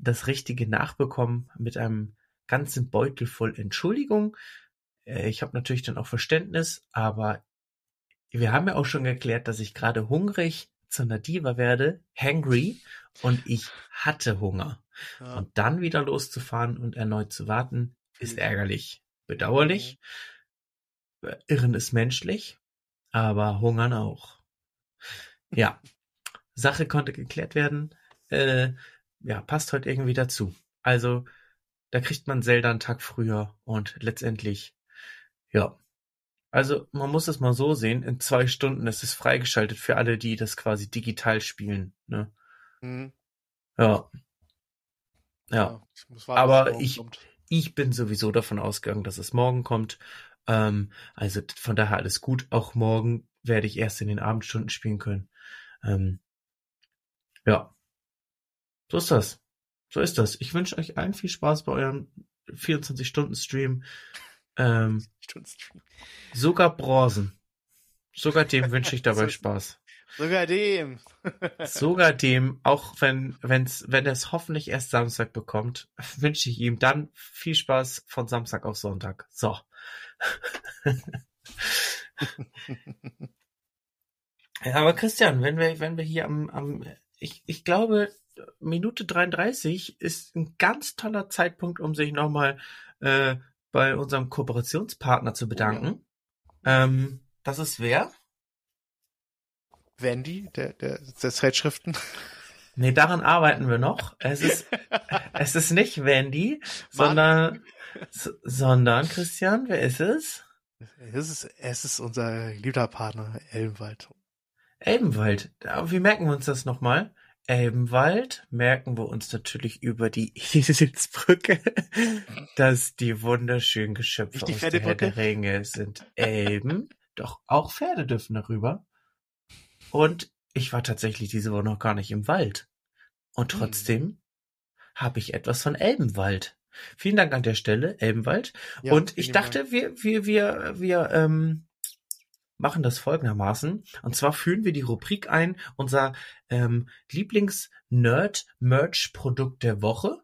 das Richtige nachbekommen mit einem ganzen Beutel voll Entschuldigung. Äh, ich habe natürlich dann auch Verständnis, aber wir haben ja auch schon geklärt, dass ich gerade hungrig zu einer Diva werde, hangry, und ich hatte Hunger. Ja. Und dann wieder loszufahren und erneut zu warten, ist ärgerlich, bedauerlich. Mhm. Irren ist menschlich, aber hungern auch. Ja, Sache konnte geklärt werden. Äh, ja, passt heute irgendwie dazu. Also, da kriegt man Zelda einen Tag früher und letztendlich, ja, also man muss es mal so sehen, in zwei Stunden ist es freigeschaltet für alle, die das quasi digital spielen. Ne? Mhm. Ja. Ja. ja warten, Aber ich, kommt. ich bin sowieso davon ausgegangen, dass es morgen kommt. Ähm, also von daher alles gut. Auch morgen werde ich erst in den Abendstunden spielen können. Ähm, ja. So ist das. So ist das. Ich wünsche euch allen viel Spaß bei eurem 24-Stunden-Stream. Ähm, sogar Bronzen. Sogar dem wünsche ich dabei Spaß. Sogar dem. sogar dem, auch wenn, wenn's, wenn er es hoffentlich erst Samstag bekommt, wünsche ich ihm dann viel Spaß von Samstag auf Sonntag. So. ja, aber Christian, wenn wir, wenn wir hier am, am ich, ich glaube, Minute 33 ist ein ganz toller Zeitpunkt, um sich nochmal äh, bei unserem Kooperationspartner zu bedanken. Ähm, das ist wer? Wendy, der, der, der Zeitschriften. Nee, daran arbeiten wir noch. Es ist, es ist nicht Wendy, sondern, sondern Christian, wer ist es? Es ist, es ist unser geliebter Partner, Elbenwald. Elbenwald. Wie merken wir uns das nochmal? Elbenwald merken wir uns natürlich über die Eselsbrücke, dass die wunderschönen Geschöpfe aus der Herr der Ringe sind Elben. Doch auch Pferde dürfen darüber. Und ich war tatsächlich diese Woche noch gar nicht im Wald. Und hm. trotzdem hm. habe ich etwas von Elbenwald. Vielen Dank an der Stelle, Elbenwald. Ja, und ich dachte, wir, wir, wir, wir ähm, machen das folgendermaßen. Und zwar führen wir die Rubrik ein, unser ähm, Lieblings-Nerd-Merch-Produkt der Woche,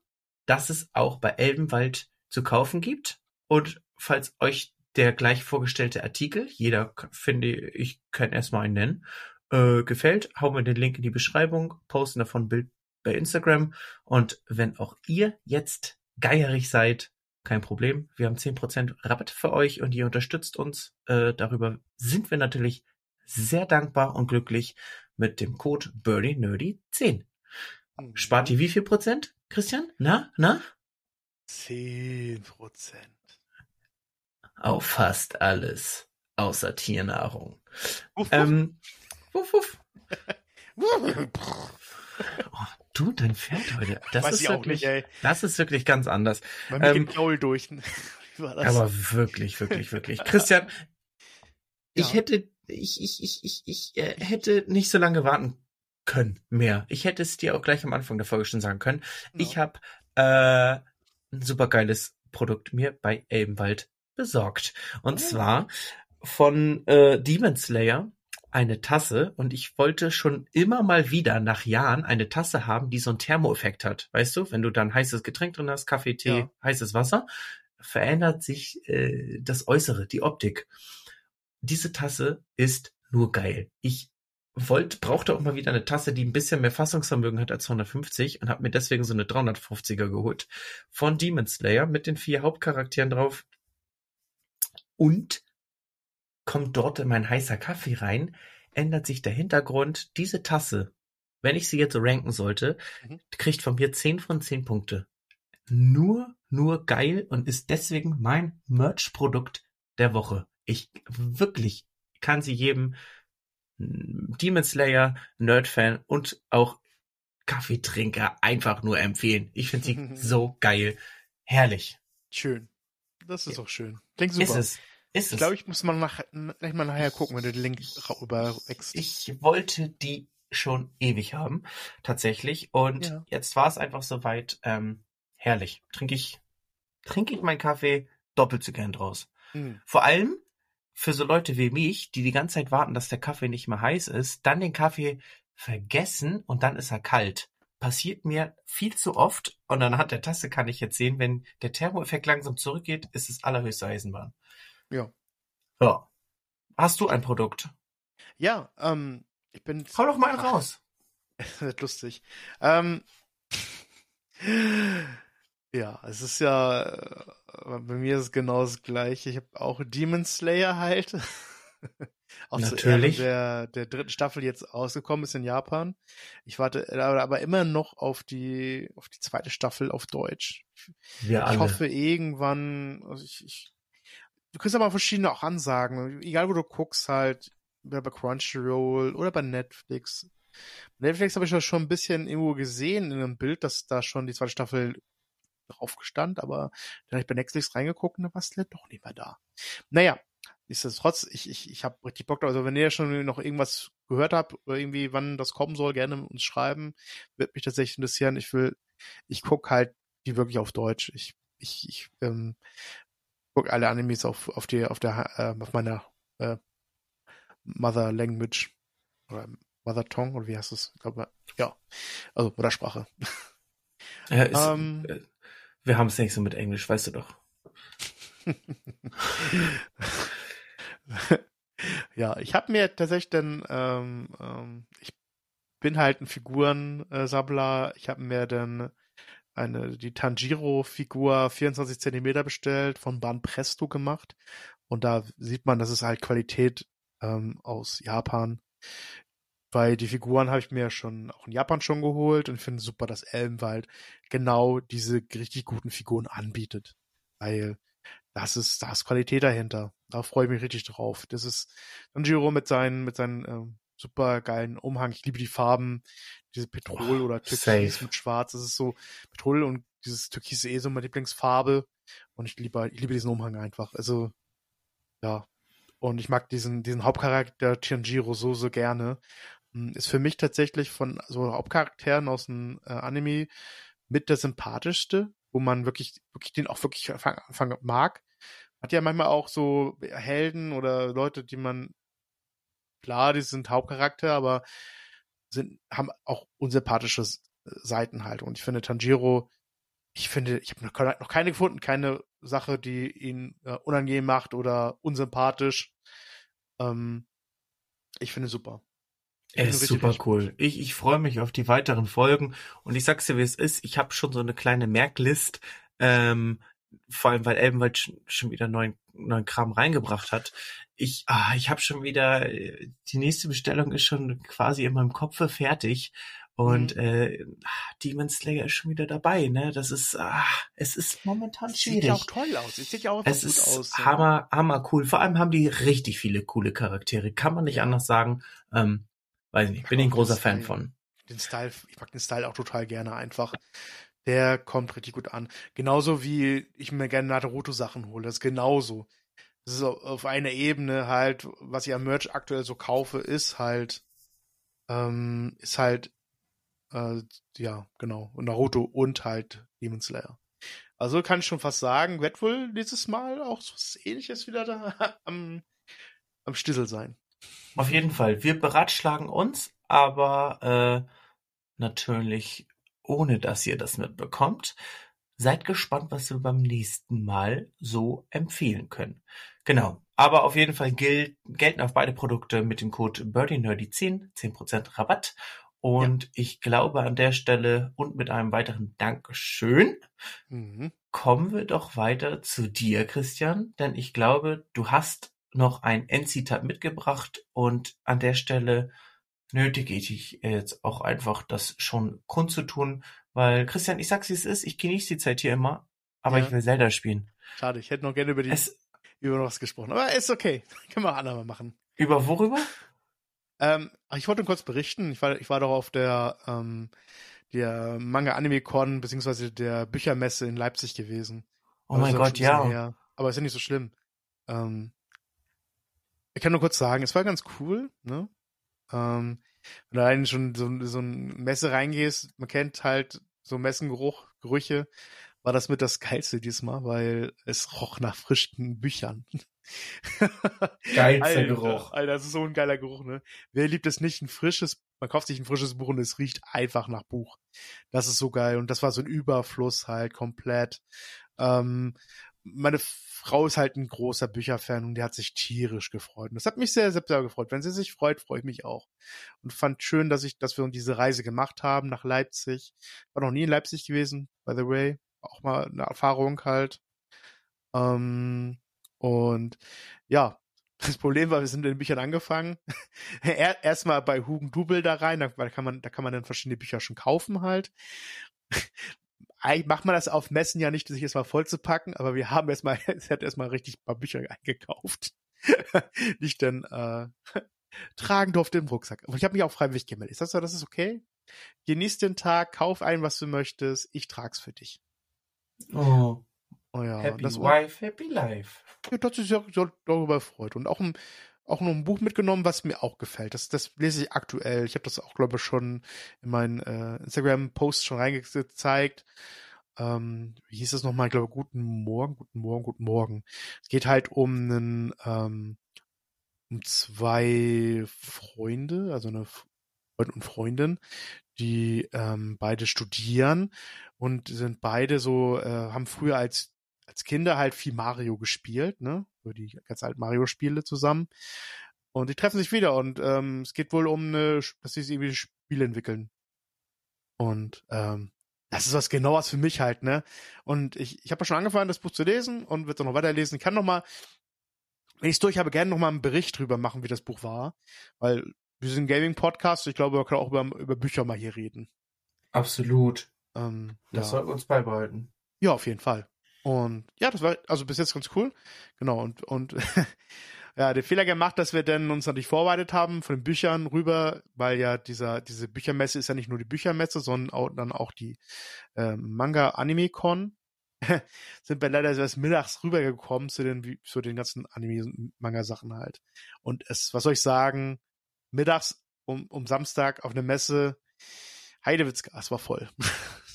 das es auch bei Elbenwald zu kaufen gibt. Und falls euch der gleich vorgestellte Artikel, jeder finde ich, kann erstmal einen nennen, äh, gefällt, hauen wir den Link in die Beschreibung, posten davon ein Bild bei Instagram. Und wenn auch ihr jetzt geierig seid, kein Problem. Wir haben 10% Rabatt für euch und ihr unterstützt uns. Äh, darüber sind wir natürlich sehr dankbar und glücklich. mit dem Code BirdieNerdy10. Mhm. Spart ihr wie viel Prozent, Christian? Na, na? 10 Prozent. Auf fast alles, außer Tiernahrung. Wuff, wuff. Ähm, wuff. Wuff. Oh, du, dein Pferd heute. Das Weiß ist ich auch wirklich, nicht, ey. das ist wirklich ganz anders. Bei mir Ähm, geht Gaul durch. Wie war das? Aber wirklich, wirklich, wirklich. Christian, ich Ja. hätte, ich, ich, ich, ich, ich äh, hätte nicht so lange warten können mehr. Ich hätte es dir auch gleich am Anfang der Folge schon sagen können. Ich Ja. habe äh, ein supergeiles Produkt mir bei Elbenwald besorgt. Und Oh. zwar von äh, Demon Slayer eine Tasse und ich wollte schon immer mal wieder nach Jahren eine Tasse haben, die so einen Thermoeffekt hat. Weißt du, wenn du dann heißes Getränk drin hast, Kaffee, Tee, Ja. heißes Wasser, verändert sich äh, das Äußere, die Optik. Diese Tasse ist nur geil. Ich wollte, brauchte auch mal wieder eine Tasse, die ein bisschen mehr Fassungsvermögen hat als 250 und habe mir deswegen so eine 350er geholt von Demon Slayer mit den vier Hauptcharakteren drauf und kommt dort in mein heißer Kaffee rein, ändert sich der Hintergrund. Diese Tasse, wenn ich sie jetzt so ranken sollte, Mhm. kriegt von mir 10 von 10 Punkte. Nur, nur geil und ist deswegen mein Merch-Produkt der Woche. Ich wirklich kann sie jedem mm, Demon Slayer, Nerd-Fan und auch Kaffeetrinker einfach nur empfehlen. Ich finde sie so geil. Herrlich. Schön. Das ist auch schön. Klingt super. Ist es. Ist Ich glaube, ich muss mal nach, gleich mal nachher gucken, wenn du den Link ra- überwechselst. Ich wollte die schon ewig haben, tatsächlich. Und Ja. jetzt war es einfach soweit. Ähm, herrlich. Trinke ich, trinke ich meinen Kaffee doppelt so gern draus. Hm. Vor allem für so Leute wie mich, die die ganze Zeit warten, dass der Kaffee nicht mehr heiß ist, dann den Kaffee vergessen und dann ist er kalt. Passiert mir viel zu oft und anhand der Tasse kann ich jetzt sehen, wenn der Thermoeffekt langsam zurückgeht, ist es allerhöchste Eisenbahn. Ja. Ja. Hast du ein Produkt? Ja, ähm, ich bin. Hau doch mal raus. Das wird lustig. Ähm, ja, es ist ja, äh, bei mir ist es genau das gleiche. Ich habe auch Demon Slayer halt. auch Natürlich. Der, der dritten Staffel jetzt ausgekommen ist in Japan. Ich warte aber, aber immer noch auf die, auf die zweite Staffel auf Deutsch. Wir Ich alle. hoffe irgendwann, also ich, ich, du kriegst aber verschiedene auch Ansagen, egal wo du guckst halt, bei Crunchyroll oder bei Netflix. Bei Netflix habe ich ja schon ein bisschen irgendwo gesehen in einem Bild, dass da schon die zweite Staffel drauf gestand, aber dann habe ich bei Netflix reingeguckt und da war es doch nicht mehr da. Naja, nichtsdestotrotz, ich, ich, ich habe richtig Bock drauf. Also wenn ihr schon noch irgendwas gehört habt oder irgendwie, wann das kommen soll, gerne uns schreiben. Wird mich tatsächlich interessieren. Ich will, ich guck halt die wirklich auf Deutsch. Ich, ich, ich ähm, guck alle Animes auf, auf die, auf der, äh, auf meiner äh, Mother Language oder Mother Tongue oder wie heißt es? Ich glaube, ja, also Muttersprache. Ja, ist, Ähm. äh, wir haben es nicht so mit Englisch, weißt du doch. ja, ich habe mir tatsächlich dann, ähm, ähm, ich bin halt ein Figurensammler. Ich habe mir dann eine die Tanjiro-Figur 24 Zentimeter bestellt, von Ban Presto gemacht. Und da sieht man, das ist halt Qualität ähm, aus Japan. Weil die Figuren habe ich mir schon auch in Japan schon geholt und finde super, dass Elbenwald genau diese richtig guten Figuren anbietet. Weil das ist, da ist Qualität dahinter. Da freue ich mich richtig drauf. Das ist Tanjiro mit seinen, mit seinen ähm, super geilen Umhang. Ich liebe die Farben, diese Petrol Oh, oder Türkis safe. mit Schwarz. Das ist so Petrol und dieses Türkis ist eh so meine Lieblingsfarbe. Und ich liebe, ich liebe diesen Umhang einfach. Also, ja. Und ich mag diesen, diesen Hauptcharakter Tanjiro so, so gerne. Hm, Ist für mich tatsächlich von so Hauptcharakteren aus dem äh, Anime mit der sympathischste, wo man wirklich, wirklich den auch wirklich Anfang mag. Hat ja manchmal auch so Helden oder Leute, die man, klar, die sind Hauptcharakter, aber sind, haben auch unsympathische Seiten halt. Und ich finde Tanjiro, ich finde, ich habe noch, keine- gefunden, keine Sache, die ihn äh, unangenehm macht oder unsympathisch. Ähm, ich finde super. Er ist super cool. Ich, ich freue mich auf die weiteren Folgen und ich sag's dir, wie es ist. Ich habe schon so eine kleine Merklist, ähm, vor allem weil Elbenwald schon, schon wieder neuen, neuen Kram reingebracht hat. Ich, ah, ich habe schon wieder, äh, die nächste Bestellung ist schon quasi in meinem Kopf fertig. Und mhm. äh, Demon Slayer ist schon wieder dabei, ne? Das ist, ah, es ist momentan es schwierig. Sieht ja auch toll aus. Es sieht ja auch es gut ist aus. Hammer, hammer cool. Vor allem haben die richtig viele coole Charaktere. Kann man nicht ja. anders sagen. Ähm, weiß nicht, bin ich ein großer Fan von. Den Style, ich mag den Style auch total gerne einfach. Der kommt richtig gut an. Genauso wie ich mir gerne Naruto-Sachen hole. Das ist genauso. Das ist auf einer Ebene halt, was ich am Merch aktuell so kaufe, ist halt, ähm, ist halt, äh, ja, genau, Naruto und halt Demon Slayer. Also kann ich schon fast sagen, wird wohl dieses Mal auch was ähnliches wieder da am, am Stissel sein. Auf jeden Fall. Wir beratschlagen uns, aber äh, natürlich ohne dass ihr das mitbekommt. Seid gespannt, was wir beim nächsten Mal so empfehlen können. Genau. Aber auf jeden Fall gilt, gelten auf beide Produkte mit dem Code BirdieNerdy10 10% Rabatt. Und ja. ich glaube an der Stelle und mit einem weiteren Dankeschön mhm. kommen wir doch weiter zu dir, Christian. Denn ich glaube, du hast noch ein Endzitat mitgebracht und an der Stelle nötige ich dich jetzt auch einfach, das schon kundzutun, weil Christian, ich sag's wie es ist, ich genieße die Zeit hier immer, aber ja. ich will Zelda spielen. Schade, ich hätte noch gerne über die es, über was gesprochen, aber ist okay, können wir auch andermal machen. Über worüber? Ähm, ich wollte kurz berichten, ich war, ich war doch auf der, ähm, der Manga Anime Con beziehungsweise der Büchermesse in Leipzig gewesen. Oh mein Gott, ja. Her. Aber ist ja nicht so schlimm. Ähm, ich kann nur kurz sagen, es war ganz cool, ne? Ähm, wenn du allein schon so, so ein Messe reingehst, man kennt halt so Messengeruch, Gerüche, war das mit das Geilste diesmal, weil es roch nach frischen Büchern. Geilster Alter, Geruch. Alter, das ist so ein geiler Geruch, ne? Wer liebt es nicht, ein frisches, man kauft sich ein frisches Buch und es riecht einfach nach Buch. Das ist so geil und das war so ein Überfluss halt komplett. Ähm, meine Frau ist halt ein großer Bücherfan und die hat sich tierisch gefreut. Und das hat mich sehr, sehr, sehr gefreut. Wenn sie sich freut, freue ich mich auch. Und fand schön, dass ich, dass wir diese Reise gemacht haben nach Leipzig. War noch nie in Leipzig gewesen, by the way. Auch mal eine Erfahrung halt. Ähm, und ja, das Problem war, wir sind in den Büchern angefangen. Erstmal bei Hugen Dubel da rein, da kann man, da kann man dann verschiedene Bücher schon kaufen halt eigentlich macht man das auf Messen ja nicht, sich erstmal voll zu packen, aber wir haben erstmal, es hat erstmal richtig ein paar Bücher eingekauft. nicht dann äh, tragen durfte im Rucksack. Aber ich habe mich auch freiwillig gemeldet. Ich sag so, das ist okay. Genieß den Tag, kauf ein, was du möchtest. Ich trag's für dich. Oh. Oh ja, happy das war, wife, happy life. Ja, das ist ja darüber freut. Und auch ein, auch noch ein Buch mitgenommen, was mir auch gefällt. Das, das lese ich aktuell. Ich habe das auch, glaube ich, schon in meinen äh, Instagram-Posts schon reingezeigt. Ähm, wie hieß das nochmal? Ich glaube, guten Morgen, guten Morgen, guten Morgen. Es geht halt um einen, ähm, um zwei Freunde, also eine Freund und Freundin, die ähm, beide studieren und sind beide so, äh, haben früher als als Kinder halt viel Mario gespielt, ne? So die ganz alten Mario-Spiele zusammen. Und die treffen sich wieder und ähm, es geht wohl um eine, dass sie irgendwie Spiele entwickeln. Und ähm, das ist was genau was für mich halt, ne? Und ich, ich habe ja schon angefangen, das Buch zu lesen und wird auch noch weiterlesen. Ich kann noch mal, wenn ich es durch habe, gerne noch mal einen Bericht drüber machen, wie das Buch war. Weil wir sind ein Gaming-Podcast, ich glaube, wir können auch über, über Bücher mal hier reden. Absolut. Ähm, das ja. sollten wir uns beibehalten. Ja, auf jeden Fall. Und ja, das war also bis jetzt ganz cool. Genau, und, und ja, den Fehler gemacht, dass wir dann uns natürlich vorbereitet haben von den Büchern rüber, weil ja dieser, diese Büchermesse ist ja nicht nur die Büchermesse, sondern auch, dann auch die äh, Manga-Anime-Con. sind wir leider erst mittags rübergekommen zu den, zu den ganzen Anime-Manga-Sachen halt. Und es, was soll ich sagen, mittags um, um Samstag auf einer Messe, Heidewitzka, es war voll.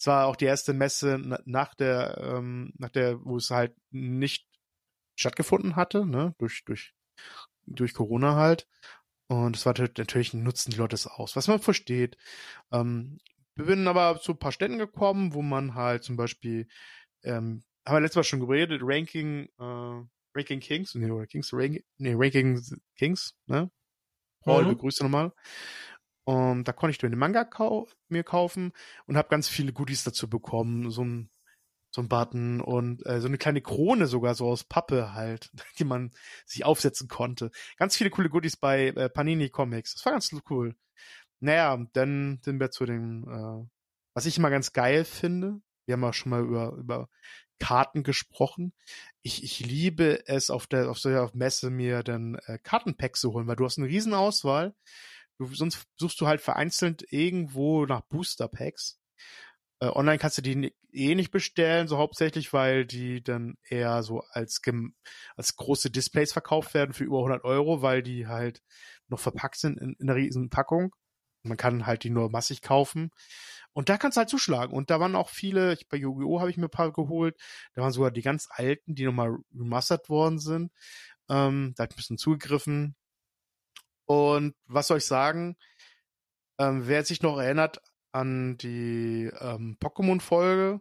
Es war auch die erste Messe nach der, ähm, nach der, wo es halt nicht stattgefunden hatte, ne, durch, durch, durch Corona halt. Und es war natürlich, nutzen die Leute es aus, was man versteht. Ähm, wir sind aber zu ein paar Ständen gekommen, wo man halt zum Beispiel, ähm, haben wir letztes Mal schon geredet, Ranking, äh, Ranking Kings, nee, oder Kings, Ranking, nee, Ranking Kings, ne? Paul, mhm. begrüße nochmal. Und da konnte ich den Manga kau mir kaufen und habe ganz viele Goodies dazu bekommen. So ein so ein Button und äh, so eine kleine Krone sogar so aus Pappe halt, die man sich aufsetzen konnte. Ganz viele coole Goodies bei äh, Panini Comics. Das war ganz cool. Naja, dann sind wir zu dem, äh, was ich immer ganz geil finde. Wir haben ja schon mal über, über Karten gesprochen. Ich, ich liebe es auf der auf der Messe mir dann äh, Kartenpacks zu holen, weil du hast eine riesen Auswahl. Du, sonst suchst du halt vereinzelt irgendwo nach Booster Packs äh, online kannst du die eh nicht bestellen, so hauptsächlich, weil die dann eher so als, als große Displays verkauft werden für über 100 Euro, weil die halt noch verpackt sind in, in einer riesen Packung. Man kann halt die nur massig kaufen. Und da kannst du halt zuschlagen. Und da waren auch viele, ich, bei Yu-Gi-Oh! habe ich mir ein paar geholt. Da waren sogar die ganz alten, die nochmal remastert worden sind. Ähm, da ich ein bisschen zugegriffen. Und was soll ich sagen? Ähm, wer sich noch erinnert an die ähm, Pokémon-Folge.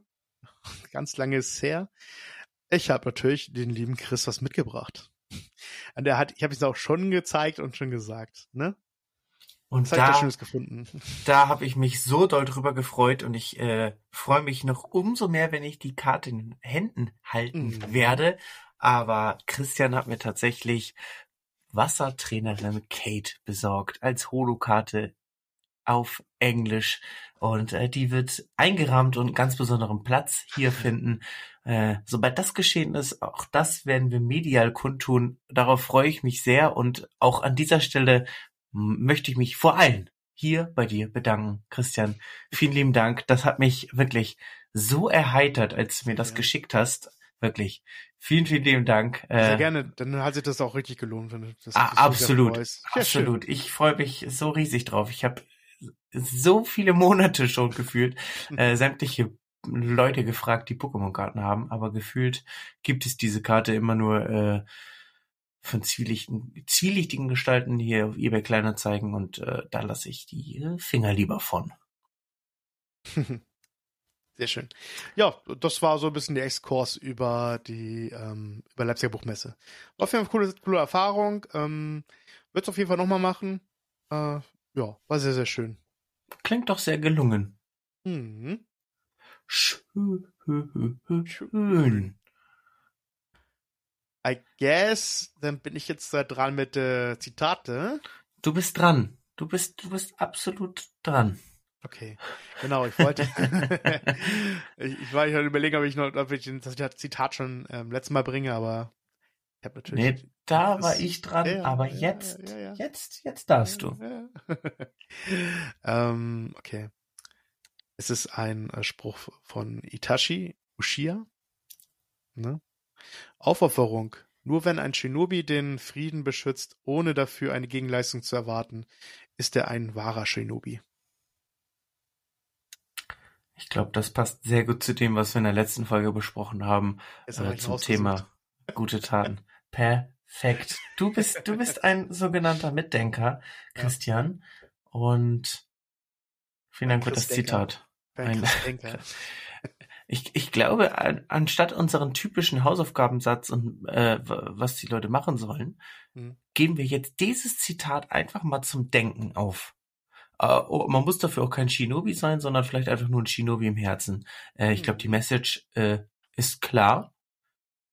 Ganz lange ist es her. Ich habe natürlich den lieben Chris was mitgebracht. Und der hat, ich habe es auch schon gezeigt und schon gesagt, ne? Und da, Schönes gefunden. da habe ich mich so doll drüber gefreut und ich äh, freue mich noch umso mehr, wenn ich die Karte in den Händen halten Mhm. werde. Aber Christian hat mir tatsächlich Wassertrainerin Kate besorgt als Holokarte auf Englisch und äh, die wird eingerahmt und einen ganz besonderen Platz hier finden. Äh, sobald das geschehen ist, auch das werden wir medial kundtun. Darauf freue ich mich sehr und auch an dieser Stelle möchte ich mich vor allen hier bei dir bedanken, Christian. Vielen lieben Dank. Das hat mich wirklich so erheitert, als du mir das Ja. geschickt hast. Wirklich. Vielen, vielen lieben Dank. Sehr Äh, gerne, dann hat sich das auch richtig gelohnt, wenn du das Ah, sehr absolut. Ja, schön. absolut. Ich freue mich so riesig drauf. Ich habe so viele Monate schon gefühlt äh, sämtliche Leute gefragt, die Pokémon-Karten haben, aber gefühlt gibt es diese Karte immer nur äh, von zwielichtigen, zwielichtigen Gestalten hier auf eBay Kleinanzeigen und äh, da lasse ich die Finger lieber von. Sehr schön. Ja, das war so ein bisschen der Exkurs über die ähm, über Leipziger Buchmesse. War auf jeden Fall eine coole, coole Erfahrung. Ähm, Wird es auf jeden Fall nochmal machen. Äh, ja, war sehr, sehr schön. Klingt doch sehr gelungen. Mhm. Schön. I guess, dann bin ich jetzt da dran mit äh, Zitate. Du bist dran. Du bist, du bist absolut dran. Okay, genau, ich wollte. ich, ich war ich überlegen, ob ich noch, ob ich das Zitat schon ähm, letztes Mal bringe, aber ich habe natürlich. Nee, da Das- war ich dran, ja, aber ja, jetzt, ja, jetzt, jetzt darfst du. Ähm, okay. Es ist ein äh, Spruch von Itachi Uchiha. Ne? Aufopferung. Nur wenn ein Shinobi den Frieden beschützt, ohne dafür eine Gegenleistung zu erwarten, ist er ein wahrer Shinobi. Ich glaube, das passt sehr gut zu dem, was wir in der letzten Folge besprochen haben, äh, zum. Thema gute Taten. Perfekt. Du bist, du bist ein sogenannter Mitdenker, Christian. Und vielen Dank für das. Zitat. Ein. Ich, ich glaube, an, anstatt unseren typischen Hausaufgabensatz und äh, was die Leute machen sollen, Mhm. geben wir jetzt dieses Zitat einfach mal zum Denken auf. Äh, oh, man muss dafür auch kein Shinobi sein, sondern vielleicht einfach nur ein Shinobi im Herzen. Äh, ich glaube, Mhm. die Message äh, ist klar.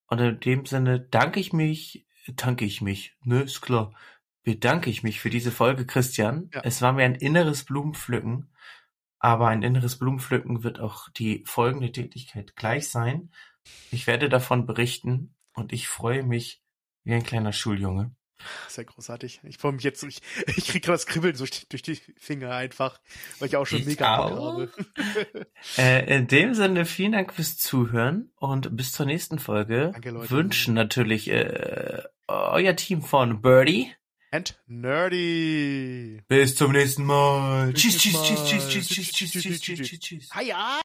Und in dem Sinne danke ich mich, danke ich mich, ne, ist klar, bedanke ich mich für diese Folge, Christian. Ja. Es war mir ein inneres Blumenpflücken, aber ein inneres Blumenpflücken wird auch die folgende Tätigkeit gleich sein. Ich werde davon berichten und ich freue mich wie ein kleiner Schuljunge. Sehr großartig. Ich freue mich jetzt, ich, ich kriege gerade das Kribbeln durch, die- durch die Finger einfach, weil ich auch schon Ich mega auch. habe. Äh, in dem Sinne, vielen Dank fürs Zuhören und bis zur nächsten Folge. Danke, Leute. Wünschen natürlich äh, euer Team von Birdie. And nerdy. Bis zum nächsten Mal. Tschüss, tschüss, tschüss, tschüss, tschüss, tschüss, tschüss, tschüss, tschüss, tschüss, tschüss. Hiya.